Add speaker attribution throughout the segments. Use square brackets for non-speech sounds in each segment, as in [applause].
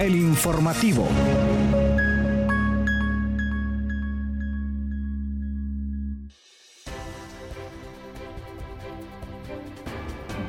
Speaker 1: el informativo.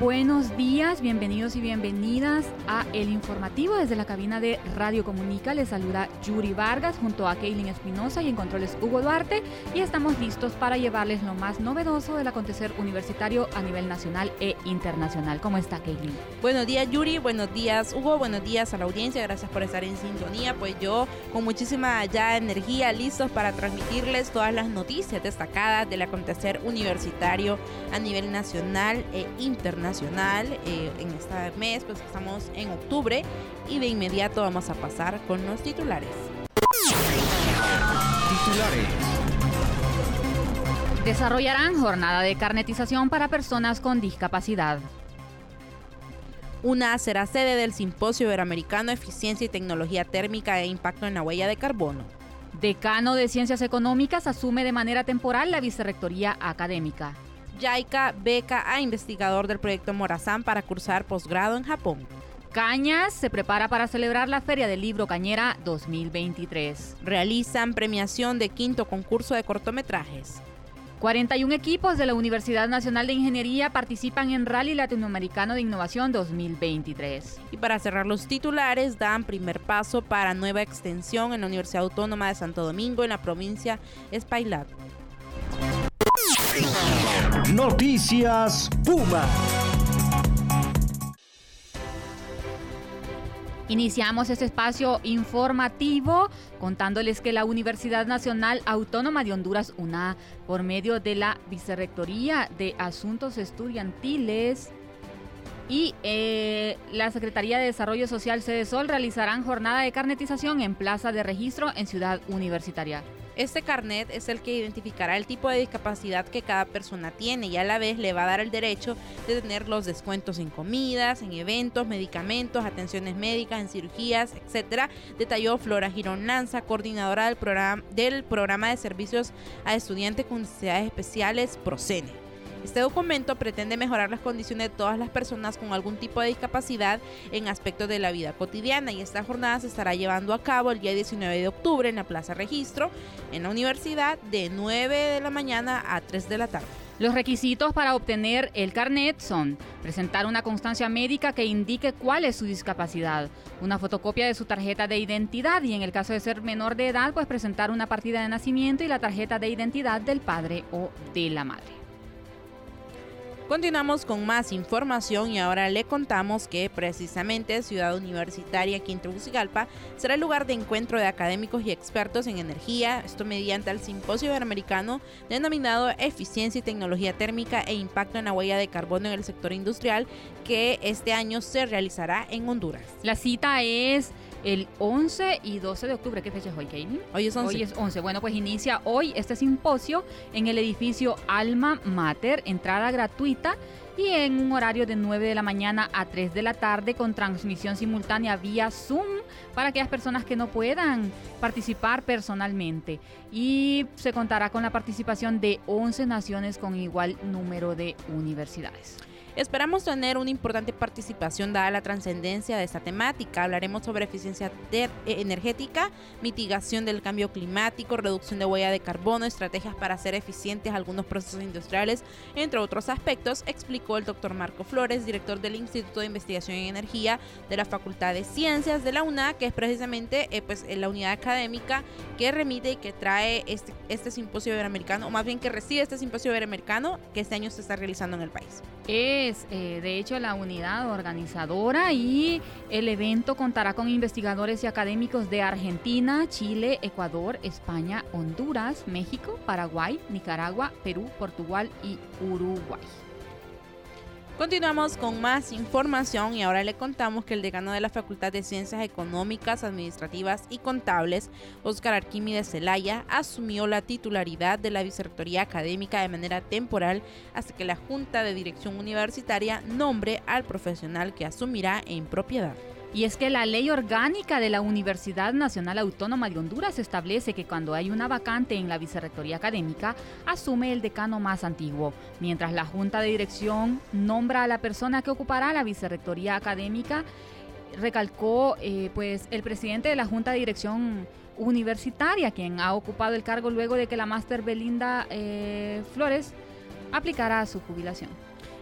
Speaker 2: Buenos días, bienvenidos y bienvenidas a El Informativo desde la cabina de Radio Comunica. Les saluda Yuri Vargas junto a Kaylin Espinosa y en controles Hugo Duarte y estamos listos para llevarles lo más novedoso del acontecer universitario a nivel nacional e internacional. ¿Cómo está Kaylin?
Speaker 3: Buenos días Yuri, buenos días Hugo, buenos días a la audiencia, gracias por estar en sintonía. Pues yo con muchísima ya energía listos para transmitirles todas las noticias destacadas del acontecer universitario a nivel nacional e internacional nacional eh, en este mes, pues estamos en octubre y de inmediato vamos a pasar con los titulares.
Speaker 2: Titulares. Desarrollarán jornada de carnetización para personas con discapacidad.
Speaker 3: Una será sede del Simposio Iberoamericano Eficiencia y Tecnología Térmica e Impacto en la Huella de Carbono.
Speaker 2: Decano de Ciencias Económicas asume de manera temporal la vicerrectoría académica.
Speaker 3: JICA beca a investigador del proyecto Morazán para cursar posgrado en Japón.
Speaker 2: Cañas se prepara para celebrar la Feria del Libro Cañera 2023.
Speaker 3: Realizan premiación de quinto concurso de cortometrajes.
Speaker 2: 41 equipos de la Universidad Nacional de Ingeniería participan en Rally Latinoamericano de Innovación 2023.
Speaker 3: Y para cerrar los titulares, dan primer paso para nueva extensión en la Universidad Autónoma de Santo Domingo en la provincia Espaillat.
Speaker 1: Noticias Puma.
Speaker 2: Iniciamos este espacio informativo contándoles que la Universidad Nacional Autónoma de Honduras, UNA, por medio de la Vicerrectoría de Asuntos Estudiantiles y eh, la Secretaría de Desarrollo Social Sol realizarán jornada de carnetización en Plaza de Registro en Ciudad Universitaria.
Speaker 3: Este carnet es el que identificará el tipo de discapacidad que cada persona tiene y a la vez le va a dar el derecho de tener los descuentos en comidas, en eventos, medicamentos, atenciones médicas, en cirugías, etc. Detalló Flora Girón Lanza, coordinadora del programa, del programa de servicios a estudiantes con necesidades especiales PROCENE. Este documento pretende mejorar las condiciones de todas las personas con algún tipo de discapacidad en aspectos de la vida cotidiana y esta jornada se estará llevando a cabo el día 19 de octubre en la Plaza Registro en la universidad de 9 de la mañana a 3 de la tarde.
Speaker 2: Los requisitos para obtener el carnet son presentar una constancia médica que indique cuál es su discapacidad, una fotocopia de su tarjeta de identidad y en el caso de ser menor de edad, pues presentar una partida de nacimiento y la tarjeta de identidad del padre o de la madre.
Speaker 3: Continuamos con más información y ahora le contamos que precisamente Ciudad Universitaria aquí en Tegucigalpa será el lugar de encuentro de académicos y expertos en energía, esto mediante el simposio iberoamericano denominado Eficiencia y Tecnología Térmica e Impacto en la Huella de Carbono en el Sector Industrial, que este año se realizará en Honduras.
Speaker 2: La cita es el 11 y 12 de octubre. ¿Qué fecha es hoy, Katie?
Speaker 3: Hoy es 11.
Speaker 2: Hoy es 11. Bueno, pues inicia hoy este simposio en el edificio Alma Mater, entrada gratuita y en un horario de 9 de la mañana a 3 de la tarde con transmisión simultánea vía Zoom para aquellas personas que no puedan participar personalmente. Y se contará con la participación de 11 naciones con igual número de universidades.
Speaker 3: Esperamos tener una importante participación dada la trascendencia de esta temática. Hablaremos sobre eficiencia eh, energética, mitigación del cambio climático, reducción de huella de carbono, estrategias para hacer eficientes algunos procesos industriales, entre otros aspectos, explicó el doctor Marco Flores, director del Instituto de Investigación en Energía de la Facultad de Ciencias de la UNA, que es precisamente eh, pues, la unidad académica que remite y que trae este, este simposio iberoamericano, o más bien que recibe este simposio iberoamericano que este año se está realizando en el país
Speaker 2: es eh, de hecho la unidad organizadora y el evento contará con investigadores y académicos de Argentina, Chile, Ecuador, España, Honduras, México, Paraguay, Nicaragua, Perú, Portugal y Uruguay.
Speaker 3: Continuamos con más información y ahora le contamos que el decano de la Facultad de Ciencias Económicas, Administrativas y Contables, Óscar Arquímedes Zelaya, asumió la titularidad de la Vicerrectoría Académica de manera temporal hasta que la Junta de Dirección Universitaria nombre al profesional que asumirá en propiedad.
Speaker 2: Y es que la ley orgánica de la Universidad Nacional Autónoma de Honduras establece que cuando hay una vacante en la vicerrectoría académica, asume el decano más antiguo, mientras la Junta de Dirección nombra a la persona que ocupará la vicerrectoría académica. Recalcó eh, pues el presidente de la Junta de Dirección Universitaria, quien ha ocupado el cargo luego de que la máster Belinda eh, Flores aplicara su jubilación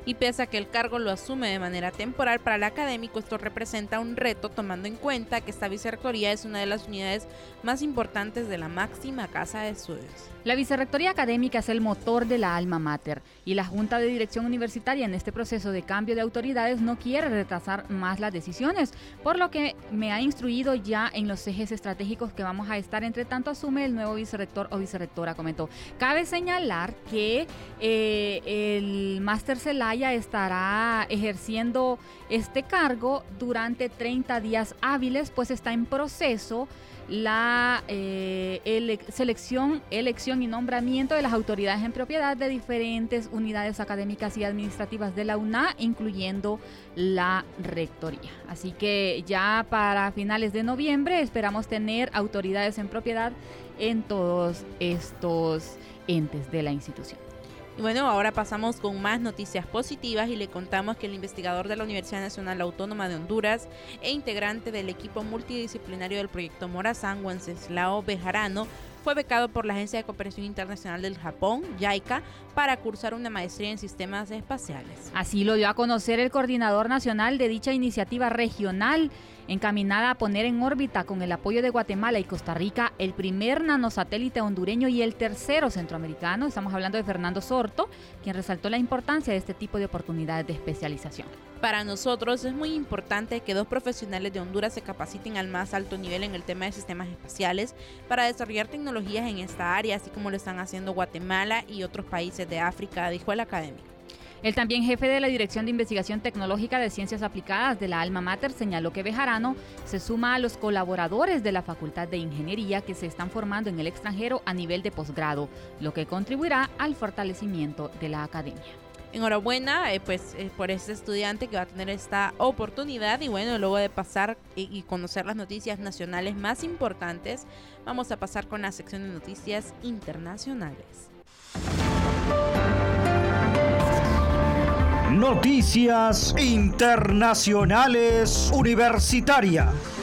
Speaker 3: y pese a que el cargo lo asume de manera temporal para el académico, esto representa un reto tomando en cuenta que esta vicerrectoría es una de las unidades más importantes de la máxima casa de estudios.
Speaker 2: La vicerrectoría académica es el motor de la alma mater y la Junta de Dirección Universitaria en este proceso de cambio de autoridades no quiere retrasar más las decisiones, por lo que me ha instruido ya en los ejes estratégicos que vamos a estar, entre tanto asume el nuevo vicerrector o vicerrectora, comentó. Cabe señalar que eh, el máster Celaya estará ejerciendo este cargo durante 30 días hábiles, pues está en proceso la eh, selección, elección y nombramiento de las autoridades en propiedad de diferentes unidades académicas y administrativas de la UNA, incluyendo la rectoría. Así que ya para finales de noviembre esperamos tener autoridades en propiedad en todos estos entes de la institución.
Speaker 3: Y bueno, ahora pasamos con más noticias positivas y le contamos que el investigador de la Universidad Nacional Autónoma de Honduras e integrante del equipo multidisciplinario del proyecto Morazán, Wenceslao Bejarano, fue becado por la Agencia de Cooperación Internacional del Japón, JICA, para cursar una maestría en sistemas espaciales.
Speaker 2: Así lo dio a conocer el coordinador nacional de dicha iniciativa regional encaminada a poner en órbita con el apoyo de Guatemala y Costa Rica el primer nanosatélite hondureño y el tercero centroamericano. Estamos hablando de Fernando Sorto, quien resaltó la importancia de este tipo de oportunidades de especialización.
Speaker 3: Para nosotros es muy importante que dos profesionales de Honduras se capaciten al más alto nivel en el tema de sistemas espaciales para desarrollar tecnologías en esta área, así como lo están haciendo Guatemala y otros países de África, dijo el académico.
Speaker 2: El también jefe de la Dirección de Investigación Tecnológica de Ciencias Aplicadas de la Alma Mater señaló que Bejarano se suma a los colaboradores de la Facultad de Ingeniería que se están formando en el extranjero a nivel de posgrado, lo que contribuirá al fortalecimiento de la academia.
Speaker 3: Enhorabuena, eh, pues eh, por este estudiante que va a tener esta oportunidad y bueno, luego de pasar y conocer las noticias nacionales más importantes, vamos a pasar con la sección de noticias internacionales.
Speaker 1: Noticias Internacionales Universitarias.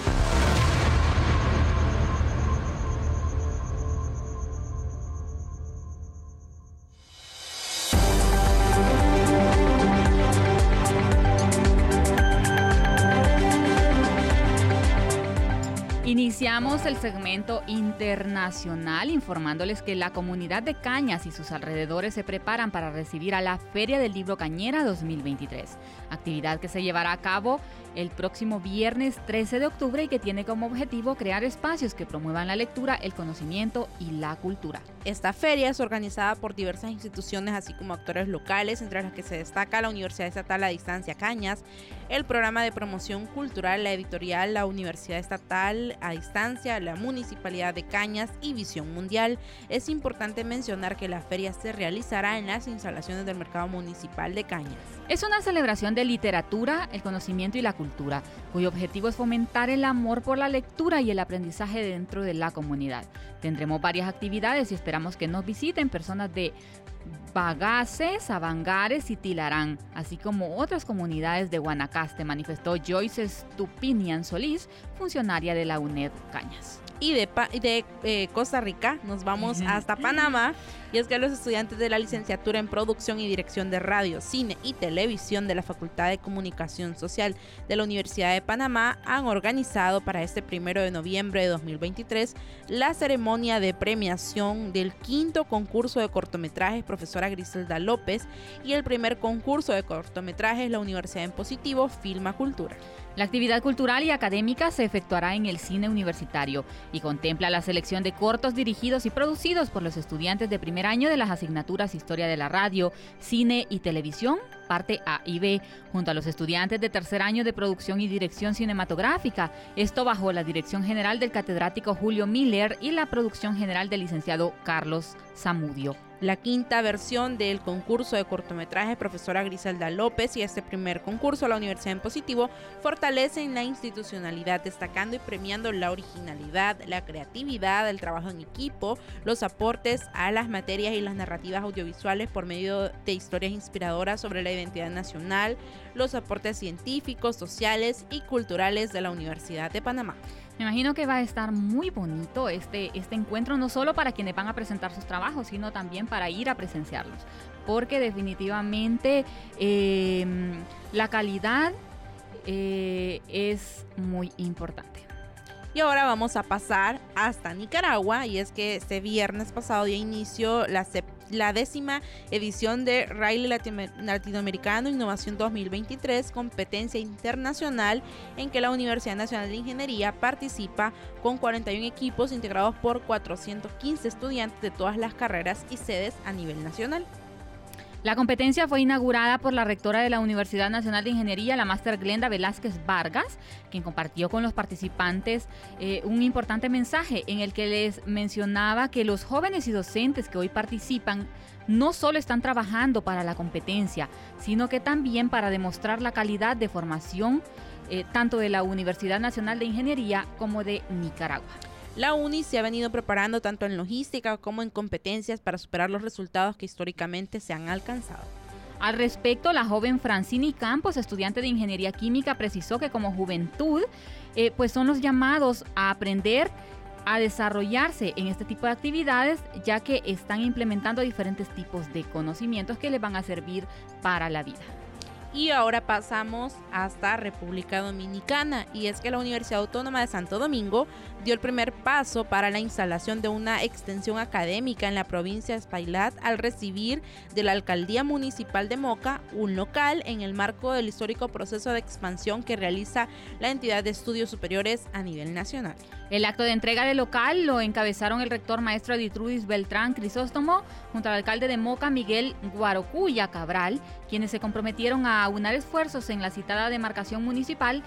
Speaker 2: Iniciamos el segmento internacional informándoles que la comunidad de Cañas y sus alrededores se preparan para recibir a la Feria del Libro Cañera 2023, actividad que se llevará a cabo el próximo viernes 13 de octubre y que tiene como objetivo crear espacios que promuevan la lectura, el conocimiento y la cultura.
Speaker 3: Esta feria es organizada por diversas instituciones así como actores locales, entre las que se destaca la Universidad Estatal a Distancia Cañas, el programa de promoción cultural, la editorial, la Universidad Estatal a Distancia, la Municipalidad de Cañas y Visión Mundial. Es importante mencionar que la feria se realizará en las instalaciones del Mercado Municipal de Cañas.
Speaker 2: Es una celebración de literatura, el conocimiento y la cultura, cuyo objetivo es fomentar el amor por la lectura y el aprendizaje dentro de la comunidad. Tendremos varias actividades y esperamos que nos visiten personas de Bagaces, Avangares y Tilarán, así como otras comunidades de Guanacaste, manifestó Joyce Stupinian Solís, funcionaria de la UNED Cañas
Speaker 3: y de, de eh, Costa Rica nos vamos hasta Panamá. Y es que los estudiantes de la licenciatura en producción y dirección de radio, cine y televisión de la Facultad de Comunicación Social de la Universidad de Panamá han organizado para este primero de noviembre de 2023 la ceremonia de premiación del quinto concurso de cortometrajes profesora Griselda López y el primer concurso de cortometrajes la Universidad en Positivo Filma Cultura.
Speaker 2: La actividad cultural y académica se efectuará en el cine universitario y contempla la selección de cortos dirigidos y producidos por los estudiantes de primer año de las asignaturas Historia de la Radio, Cine y Televisión, parte A y B, junto a los estudiantes de tercer año de Producción y Dirección Cinematográfica, esto bajo la dirección general del catedrático Julio Miller y la producción general del licenciado Carlos Zamudio.
Speaker 3: la quinta versión del concurso de cortometraje profesora Griselda López y este primer concurso, la Universidad en Positivo, fortalecen la institucionalidad, destacando y premiando la originalidad, la creatividad, el trabajo en equipo, los aportes a las materias y las narrativas audiovisuales por medio de historias inspiradoras sobre la identidad nacional, los aportes científicos, sociales y culturales de la Universidad de Panamá.
Speaker 2: Me imagino que va a estar muy bonito este, este encuentro, no solo para quienes van a presentar sus trabajos, sino también para ir a presenciarlos. Porque definitivamente em, la calidad eh, es muy importante.
Speaker 3: Y ahora vamos a pasar hasta Nicaragua y es que este viernes pasado dio inicio la, la décima edición de Rally Latinoamericano Innovación 2023, competencia internacional en que la Universidad Nacional de Ingeniería participa con 41 equipos integrados por 415 estudiantes de todas las carreras y sedes a nivel nacional.
Speaker 2: La competencia fue inaugurada por la rectora de la Universidad Nacional de Ingeniería, la máster Glenda Velázquez Vargas, quien compartió con los participantes eh, un importante mensaje en el que les mencionaba que los jóvenes y docentes que hoy participan no solo están trabajando para la competencia, sino que también para demostrar la calidad de formación eh, tanto de la Universidad Nacional de Ingeniería como de Nicaragua.
Speaker 3: La UNI se ha venido preparando tanto en logística como en competencias para superar los resultados que históricamente se han alcanzado.
Speaker 2: Al respecto, la joven Francini Campos, estudiante de Ingeniería Química, precisó que como juventud, eh, pues son los llamados a aprender a desarrollarse en este tipo de actividades, ya que están implementando diferentes tipos de conocimientos que les van a servir para la vida.
Speaker 3: Y ahora pasamos hasta República Dominicana y es que la Universidad Autónoma de Santo Domingo dio el primer paso para la instalación de una extensión académica en la provincia de Espaillat al recibir de la Alcaldía Municipal de Moca un local en el marco del histórico proceso de expansión que realiza la entidad de estudios superiores a nivel nacional.
Speaker 2: El acto de entrega del local lo encabezaron el rector maestro Editrudis Beltrán Crisóstomo junto al alcalde de Moca Miguel Guarocuya Cabral, quienes se comprometieron a aunar esfuerzos en la citada demarcación municipal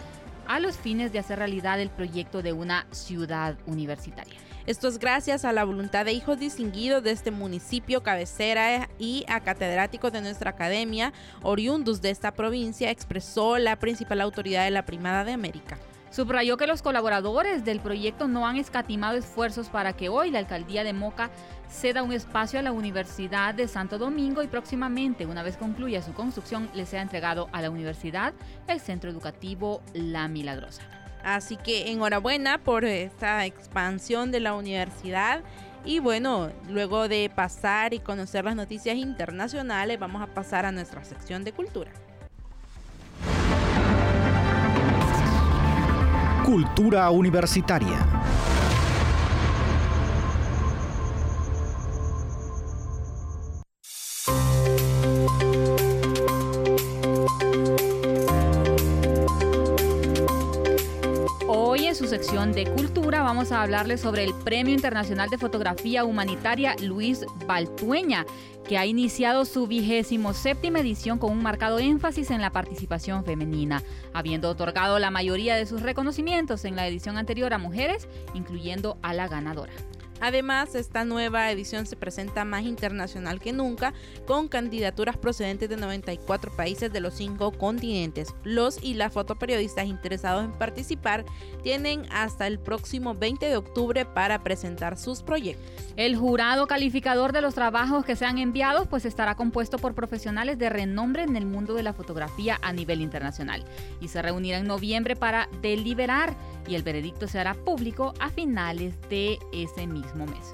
Speaker 2: a los fines de hacer realidad el proyecto de una ciudad universitaria.
Speaker 3: Esto es gracias a la voluntad de hijos distinguidos de este municipio cabecera y a catedráticos de nuestra academia, oriundos de esta provincia, expresó la principal autoridad de la Primada de América.
Speaker 2: Subrayó que los colaboradores del proyecto no han escatimado esfuerzos para que hoy la alcaldía de Moca ceda un espacio a la Universidad de Santo Domingo y próximamente, una vez concluya su construcción, le sea entregado a la universidad el Centro Educativo La Milagrosa.
Speaker 3: Así que enhorabuena por esta expansión de la universidad. Y bueno, luego de pasar y conocer las noticias internacionales, vamos a pasar a nuestra sección de cultura.
Speaker 1: Cultura Universitaria.
Speaker 2: Vamos a hablarles sobre el Premio Internacional de Fotografía Humanitaria Luis Baltueña, que ha iniciado su vigésimo séptima edición con un marcado énfasis en la participación femenina, habiendo otorgado la mayoría de sus reconocimientos en la edición anterior a mujeres, incluyendo a la ganadora.
Speaker 3: Además, esta nueva edición se presenta más internacional que nunca, con candidaturas procedentes de 94 países de los cinco continentes. Los y las fotoperiodistas interesados en participar tienen hasta el próximo 20 de octubre para presentar sus proyectos.
Speaker 2: El jurado calificador de los trabajos que sean enviados pues estará compuesto por profesionales de renombre en el mundo de la fotografía a nivel internacional y se reunirá en noviembre para deliberar y el veredicto se hará público a finales de ese mismo mes.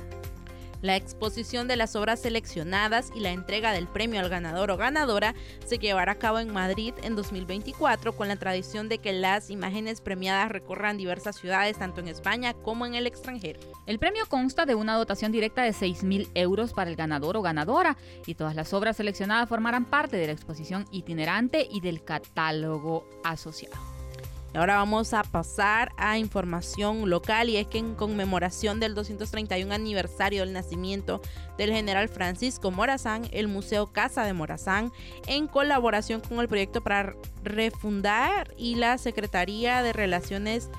Speaker 3: La exposición de las obras seleccionadas y la entrega del premio al ganador o ganadora se llevará a cabo en Madrid en 2024 con la tradición de que las imágenes premiadas recorran diversas ciudades tanto en España como en el extranjero.
Speaker 2: El premio consta de una dotación directa de 6.000 euros para el ganador o ganadora y todas las obras seleccionadas formarán parte de la exposición itinerante y del catálogo asociado.
Speaker 3: Ahora vamos a pasar a información local y es que en conmemoración del 231 aniversario del nacimiento del general Francisco Morazán, el Museo Casa de Morazán, en colaboración con el proyecto para refundar y la Secretaría de Relaciones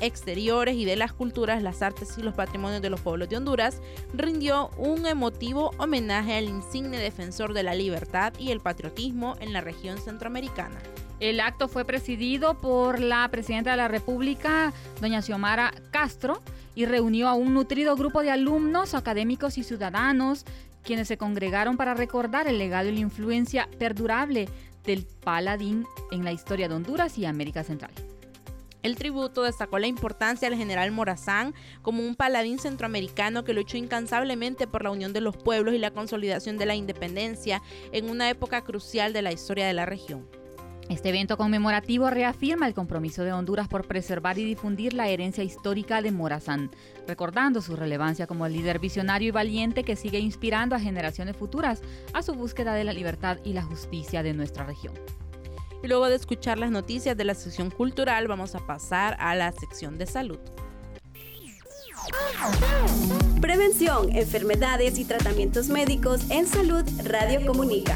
Speaker 3: exteriores y de las culturas, las artes y los patrimonios de los pueblos de Honduras, rindió un emotivo homenaje al insigne defensor de la libertad y el patriotismo en la región centroamericana.
Speaker 2: El acto fue presidido por la presidenta de la República, doña Xiomara Castro, y reunió a un nutrido grupo de alumnos, académicos y ciudadanos, quienes se congregaron para recordar el legado y la influencia perdurable del paladín en la historia de Honduras y América Central.
Speaker 3: El tributo destacó la importancia del general Morazán como un paladín centroamericano que luchó incansablemente por la unión de los pueblos y la consolidación de la independencia en una época crucial de la historia de la región.
Speaker 2: Este evento conmemorativo reafirma el compromiso de Honduras por preservar y difundir la herencia histórica de Morazán, recordando su relevancia como líder visionario y valiente que sigue inspirando a generaciones futuras a su búsqueda de la libertad y la justicia de nuestra región.
Speaker 3: Y luego de escuchar las noticias de la sección cultural, vamos a pasar a la sección de salud.
Speaker 4: Prevención, enfermedades y tratamientos médicos en salud Radio Comunica.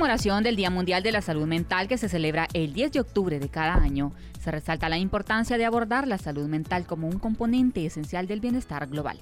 Speaker 2: Conmemoración del Día Mundial de la Salud Mental que se celebra el 10 de octubre de cada año, se resalta la importancia de abordar la salud mental como un componente esencial del bienestar global.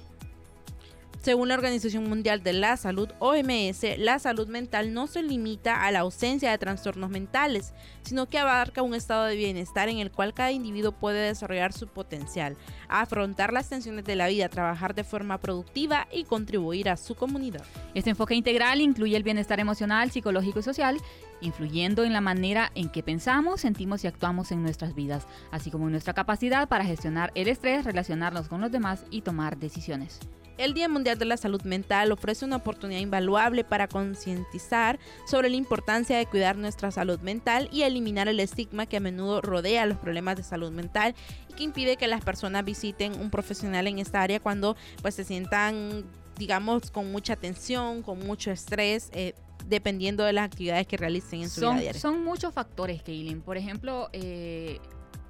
Speaker 3: Según la Organización Mundial de la Salud, OMS, la salud mental no se limita a la ausencia de trastornos mentales, sino que abarca un estado de bienestar en el cual cada individuo puede desarrollar su potencial, afrontar las tensiones de la vida, trabajar de forma productiva y contribuir a su comunidad.
Speaker 2: Este enfoque integral incluye el bienestar emocional, psicológico y social, influyendo en la manera en que pensamos, sentimos y actuamos en nuestras vidas, así como en nuestra capacidad para gestionar el estrés, relacionarnos con los demás y tomar decisiones.
Speaker 3: El Día Mundial de la Salud Mental ofrece una oportunidad invaluable para concientizar sobre la importancia de cuidar nuestra salud mental y eliminar el estigma que a menudo rodea los problemas de salud mental y que impide que las personas visiten un profesional en esta área cuando pues se sientan digamos con mucha tensión, con mucho estrés. Eh, dependiendo de las actividades que realicen en su
Speaker 2: son,
Speaker 3: vida diaria.
Speaker 2: Son muchos factores, Kaylin. Por ejemplo, eh,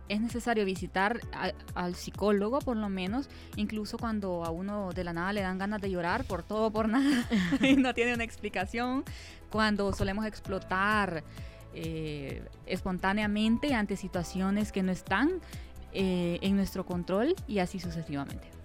Speaker 2: es necesario visitar al psicólogo por lo menos, incluso cuando a uno de la nada le dan ganas de llorar por todo por nada [laughs] y no tiene una explicación, cuando solemos explotar eh, espontáneamente ante situaciones que no están eh, en nuestro control y así sucesivamente.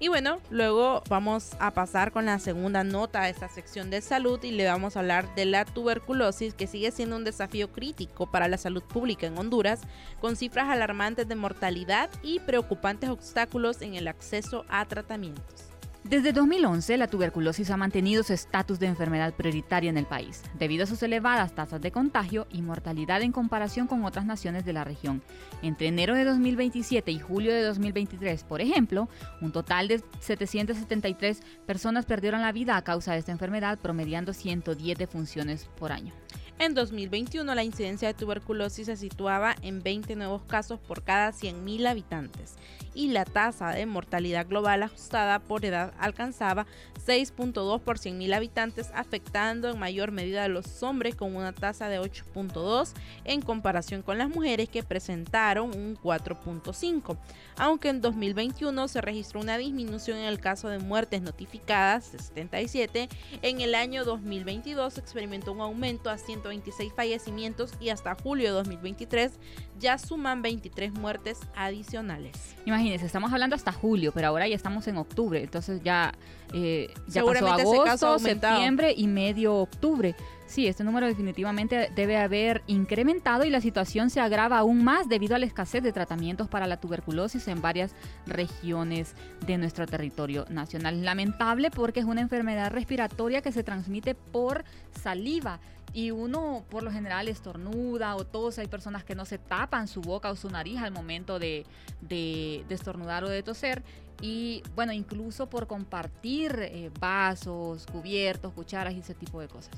Speaker 3: Y bueno, luego vamos a pasar con la segunda nota de esta sección de salud y le vamos a hablar de la tuberculosis, que sigue siendo un desafío crítico para la salud pública en Honduras, con cifras alarmantes de mortalidad y preocupantes obstáculos en el acceso a tratamientos.
Speaker 2: Desde 2011, la tuberculosis ha mantenido su estatus de enfermedad prioritaria en el país, debido a sus elevadas tasas de contagio y mortalidad en comparación con otras naciones de la región. Entre enero de 2027 y julio de 2023, por ejemplo, un total de 773 personas perdieron la vida a causa de esta enfermedad, promediando 110 defunciones por año.
Speaker 3: En 2021 la incidencia de tuberculosis se situaba en 20 nuevos casos por cada 100.000 habitantes y la tasa de mortalidad global ajustada por edad alcanzaba 6.2 por 100.000 habitantes, afectando en mayor medida a los hombres con una tasa de 8.2 en comparación con las mujeres que presentaron un 4.5. Aunque en 2021 se registró una disminución en el caso de muertes notificadas de 77, en el año 2022 se experimentó un aumento a 126 fallecimientos y hasta julio de 2023 ya suman 23 muertes adicionales.
Speaker 2: Imagínense, estamos hablando hasta julio, pero ahora ya estamos en octubre, entonces ya, eh, ya pasó agosto, septiembre y medio octubre. Sí, este número definitivamente debe haber incrementado y la situación se agrava aún más debido a la escasez de tratamientos para la tuberculosis en varias regiones de nuestro territorio nacional. Lamentable porque es una enfermedad respiratoria que se transmite por saliva y uno por lo general estornuda o todos hay personas que no se tapan su boca o su nariz al momento de, de, estornudar o de toser y bueno, incluso por compartir eh, vasos, cubiertos, cucharas y ese tipo de cosas.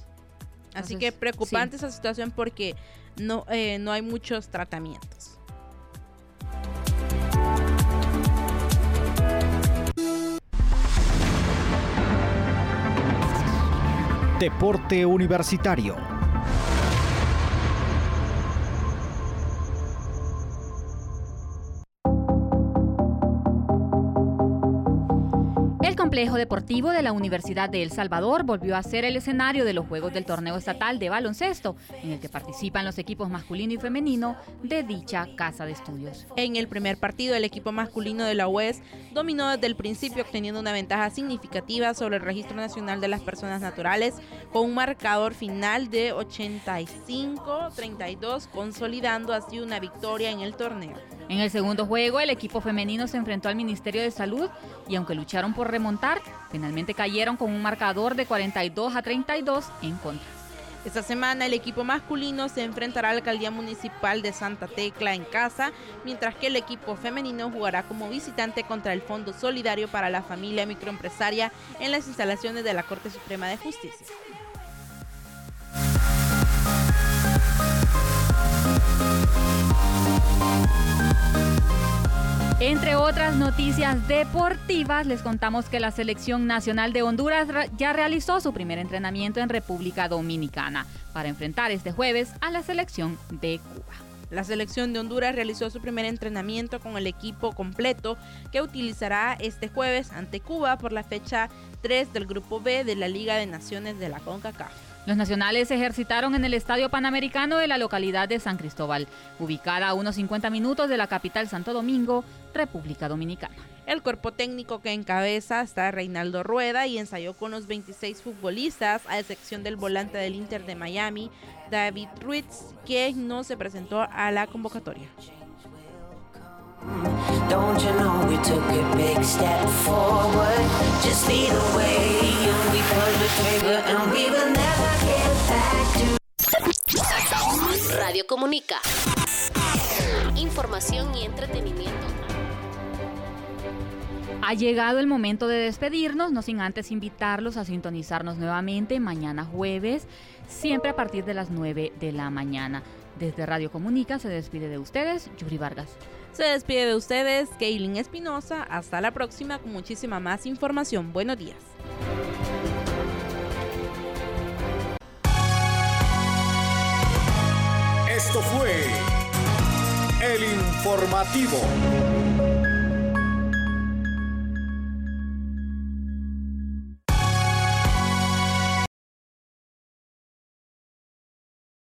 Speaker 3: Así que preocupante esa situación porque no, eh, no hay muchos tratamientos.
Speaker 1: Deporte Universitario.
Speaker 2: Complejo deportivo de la Universidad de El Salvador volvió a ser el escenario de los Juegos del Torneo Estatal de Baloncesto, en el que participan los equipos masculino y femenino de dicha casa de estudios.
Speaker 3: En el primer partido, el equipo masculino de la UES dominó desde el principio obteniendo una ventaja significativa sobre el Registro Nacional de las Personas Naturales con un marcador final de 85-32, consolidando así una victoria en el torneo.
Speaker 2: En el segundo juego, el equipo femenino se enfrentó al Ministerio de Salud y aunque lucharon por remontar, finalmente cayeron con un marcador de 42 a 32 en contra.
Speaker 3: Esta semana el equipo masculino se enfrentará a la alcaldía municipal de Santa Tecla en casa, mientras que el equipo femenino jugará como visitante contra el Fondo Solidario para la Familia Microempresaria en las instalaciones de la Corte Suprema de Justicia.
Speaker 2: Entre otras noticias deportivas, les contamos que la Selección Nacional de Honduras ya realizó su primer entrenamiento en República Dominicana para enfrentar este jueves a la selección de Cuba.
Speaker 3: La selección de Honduras realizó su primer entrenamiento con el equipo completo que utilizará este jueves ante Cuba por la fecha 3 del Grupo B de la Liga de Naciones de la CONCACAF.
Speaker 2: Los nacionales se ejercitaron en el Estadio Panamericano de la localidad de San Cristóbal, ubicada a unos 50 minutos de la capital Santo Domingo, República Dominicana.
Speaker 3: El cuerpo técnico que encabeza está Reinaldo Rueda y ensayó con los 26 futbolistas, a excepción del volante del Inter de Miami, David Ruiz, que no se presentó a la convocatoria. Don't you know we took a big step forward? Just lead the way and we pulled the trigger and we will
Speaker 5: Radio Comunica. Información y entretenimiento.
Speaker 2: Ha llegado el momento de despedirnos, no sin antes invitarlos a sintonizarnos nuevamente mañana jueves, siempre a partir de las 9 de la mañana. Desde Radio Comunica se despide de ustedes, Yuri Vargas.
Speaker 3: Se despide de ustedes, Kaylin Espinosa. Hasta la próxima con muchísima más información. Buenos días.
Speaker 1: Fue el informativo.